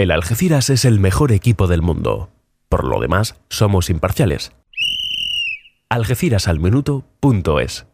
El Algeciras es el mejor equipo del mundo. Por lo demás, somos imparciales. algecirasalminuto.es